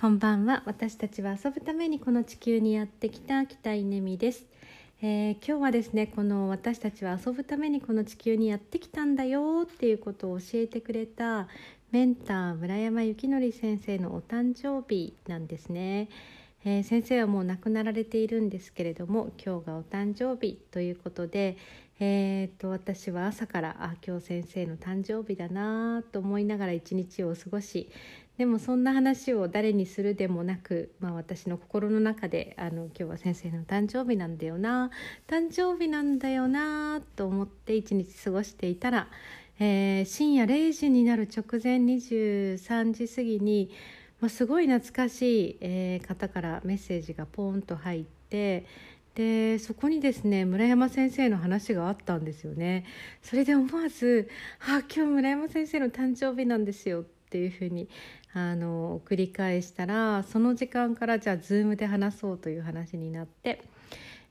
こんばんは。私たちは遊ぶためにこの地球にやってきた北井ねみです、えー、今日はですねこの私たちは遊ぶためにこの地球にやってきたんだよっていうことを教えてくれたメンター村山幸則先生のお誕生日なんですね、えー、先生はもう亡くなられているんですけれども今日がお誕生日ということで、えーと、私は朝からあ今日先生の誕生日だなと思いながら一日を過ごしでもそんな話を誰にするでもなく、まあ、私の心の中であの今日は先生の誕生日なんだよな誕生日なんだよなと思って一日過ごしていたら、えー、深夜0時になる直前23時過ぎに、まあ、すごい懐かしい、えー、方からメッセージがポーンと入ってでそこにですね村山先生の話があったんですよね。それで思わず「あ今日村山先生の誕生日なんですよ」っていうふうにあの繰り返したらその時間からじゃあ Zoom で話そうという話になって、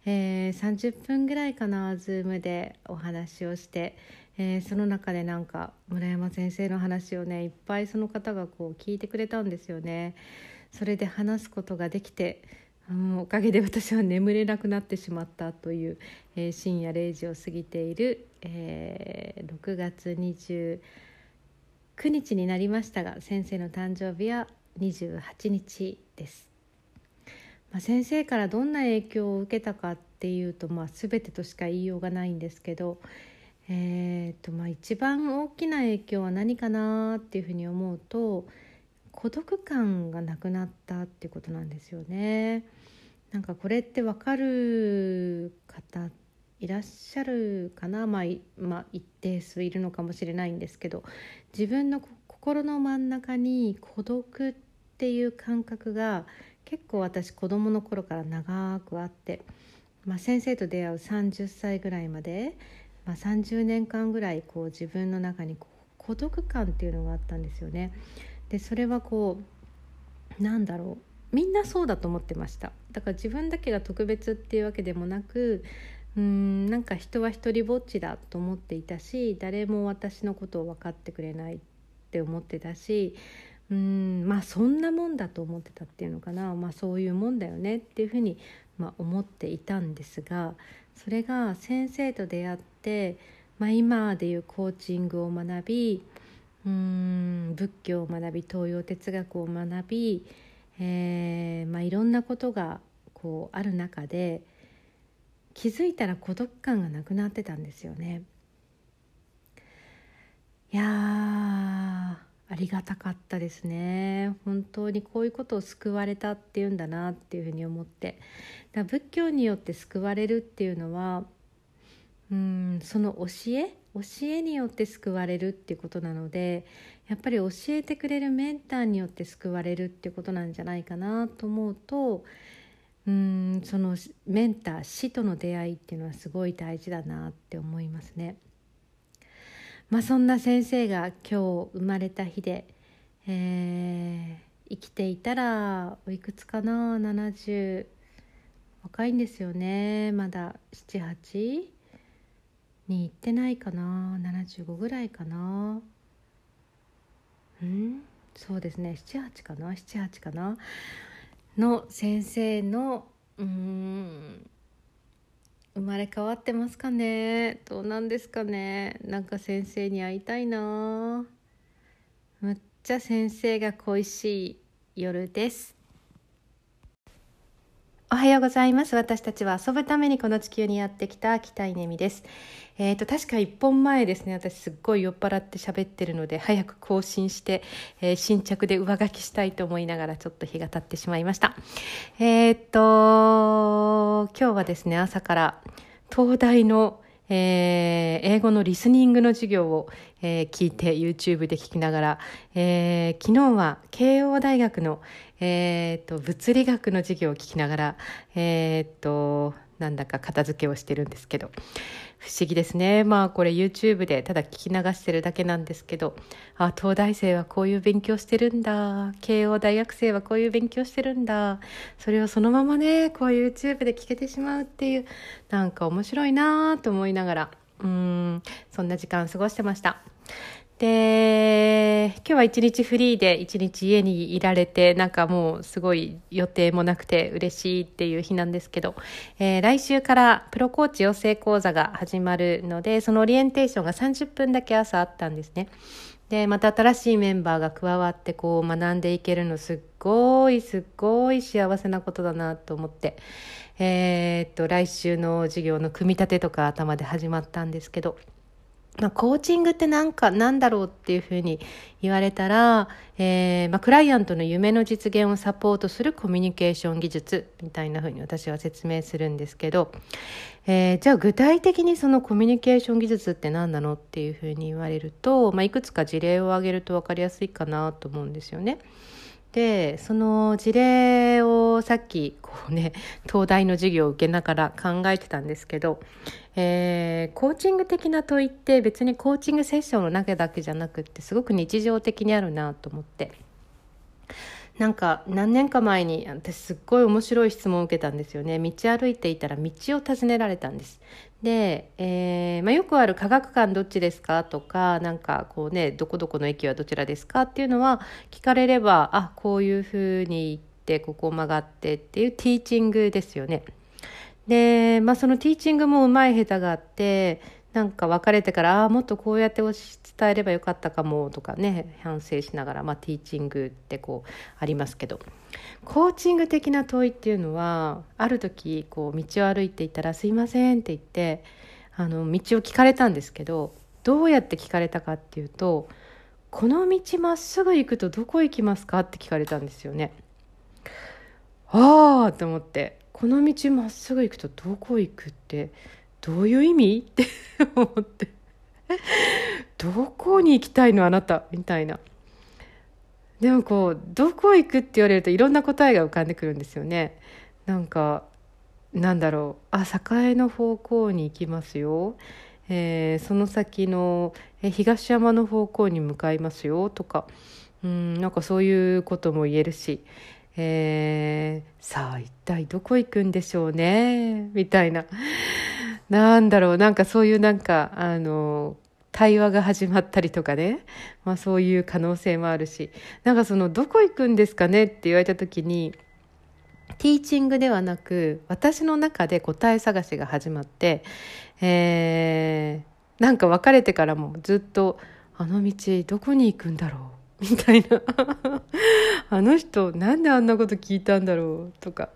えー、30分ぐらいかな Zoom でお話をして、えー、その中でなんか村山先生の話をねいっぱいその方がこう聞いてくれたんですよね。それで話すことができて、おかげで私は眠れなくなってしまったという、えー、深夜0時を過ぎている、えー、6月20 9日になりましたが先生の誕生日は28日です、まあ、先生からどんな影響を受けたかっていうと、まあ、全てとしか言いようがないんですけど、えーとまあ、一番大きな影響は何かなっていうふうに思うと孤独感がなくなったっていうことなんですよね。なんかこれって分かる方いらっしゃるかな、まあ、まあ、一定数いるのかもしれないんですけど自分の心の真ん中に孤独っていう感覚が結構私子どもの頃から長くあって、まあ、先生と出会う30歳ぐらいまで、まあ、30年間ぐらいこう自分の中に孤独感っていうのがあったんですよね。でそれはこうなんだろう。みんなそうだと思ってました。だから自分だけが特別っていうわけでもなくうんなんか人は一りぼっちだと思っていたし誰も私のことを分かってくれないって思ってたしうんまあそんなもんだと思ってたっていうのかな、まあ、そういうもんだよねっていうふうに、まあ、思っていたんですがそれが先生と出会って、まあ、今でいうコーチングを学びうん仏教を学び東洋哲学を学び、えーまあ、いろんなことがこうある中で気づいたら孤独感がなくなってたんですよね。いやありがたかったですね。本当にこういうことを救われたっていうんだなっていうふうに思って。だ仏教によって救われるっていうのはうんその教え教えによって救われるっていうことなのでやっぱり教えてくれるメンターによって救われるっていうことなんじゃないかなと思うとうんそのメンター死との出会いっていうのはすごい大事だなって思いますね。まあ、そんな先生が今日生まれた日で、えー、生きていたらおいくつかな？70若いんですよね。まだ78に行ってないかな？75ぐらいかな？うん？そうですね。78かな？78かな？の先生のうん生まれ変わってますかね？どうなんですかね？なんか先生に会いたいな。むっちゃ先生が恋しい夜です。おはようございます。私たちは遊ぶためにこの地球にやってきた北井ねみです。えっ、ー、と、確か1本前ですね、私すっごい酔っ払って喋ってるので、早く更新して、えー、新着で上書きしたいと思いながらちょっと日が経ってしまいました。えっ、ー、と、今日はですね、朝から東大のえー、英語のリスニングの授業を、えー、聞いて YouTube で聞きながら、えー、昨日は慶応大学の、えーと、物理学の授業を聞きながら、えーと、なんだか片付けをしてるんですけど。不思議ですね。まあこれ YouTube でただ聞き流してるだけなんですけど。あ東大生はこういう勉強してるんだ。慶応大学生はこういう勉強してるんだ。それをそのままねこう YouTube で聞けてしまうっていうなんか面白いなと思いながらうんそんな時間過ごしてました。で今日は一日フリーで一日家にいられてなんかもうすごい予定もなくて嬉しいっていう日なんですけど、えー、来週からプロコーチ養成講座が始まるのでそのオリエンテーションが30分だけ朝あったんですね。でまた新しいメンバーが加わってこう学んでいけるのすっごいすっごい幸せなことだなと思って、えー、っと来週の授業の組み立てとか頭で始まったんですけど。まあ、コーチングってなんかなんだろうっていうふうに言われたら、えーまあ、クライアントの夢の実現をサポートするコミュニケーション技術みたいなふうに私は説明するんですけど、えー、じゃあ具体的にそのコミュニケーション技術って何なのっていうふうに言われると、まあ、いくつか事例を挙げると分かりやすいかなと思うんですよね。でその事例をさっきこうね 東大の授業を受けながら考えてたんですけど、えー、コーチング的な問いって別にコーチングセッションの中だけじゃなくってすごく日常的にあるなと思って。なんか何年か前に私すっごい面白い質問を受けたんですよね。道歩いていたら道を尋ねられたんです。で、えーまあ、よくある科学館どっちですかとかなんかこうねどこどこの駅はどちらですかっていうのは聞かれればあこういうふうに行ってここを曲がってっていうティーチングですよね。で、まあ、そのティーチングもうまい下手があってなんか別れてからああもっとこうやって伝えればよかったかもとかね反省しながら、まあ、ティーチングってこうありますけどコーチング的な問いっていうのはある時こう道を歩いていたら「すいません」って言ってあの道を聞かれたんですけどどうやって聞かれたかっていうと「この道まっすぐ行くとどこ行きますか?」って聞かれたんですよね。ああと思ってこの道まっすぐ行くとどこ行くってどういう意味？って思って。どこに行きたいのあなた？みたいな。でもこうどこ行くって言われるといろんな答えが浮かんでくるんですよね。なんかなんだろう。あ栄の方向に行きますよ、えー、その先のえ東山の方向に向かいますよ。とか。うんなんかそういうことも言えるし。えー、さあ一体どこ行くんでしょうね？みたいな。なんだろうなんかそういうなんかあの対話が始まったりとかね、まあ、そういう可能性もあるし。なんかそのどこ行くんですかね？って言われた時にティーチングではなく私の中で答え探しが始まって、えー、なんか別れてからもずっと「あの道どこに行くんだろう?」みたいな。あの人なんであんなこと聞いたんだろうとか。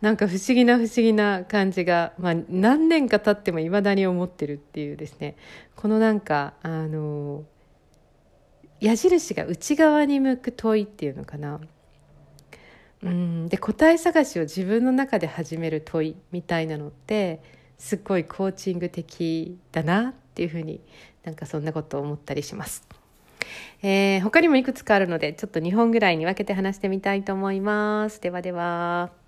なんか不思議な不思議な感じが、まあ、何年か経ってもいまだに思ってるっていうですね。このなんかあの矢印が内側に向く問いっていうのかな。うんで答え探しを自分の中で始める問いみたいなのってすっごいコーチング的だなっていうふうになんかそんなことを思ったりします。えー、他にもいくつかあるのでちょっと2本ぐらいに分けて話してみたいと思います。ではでは。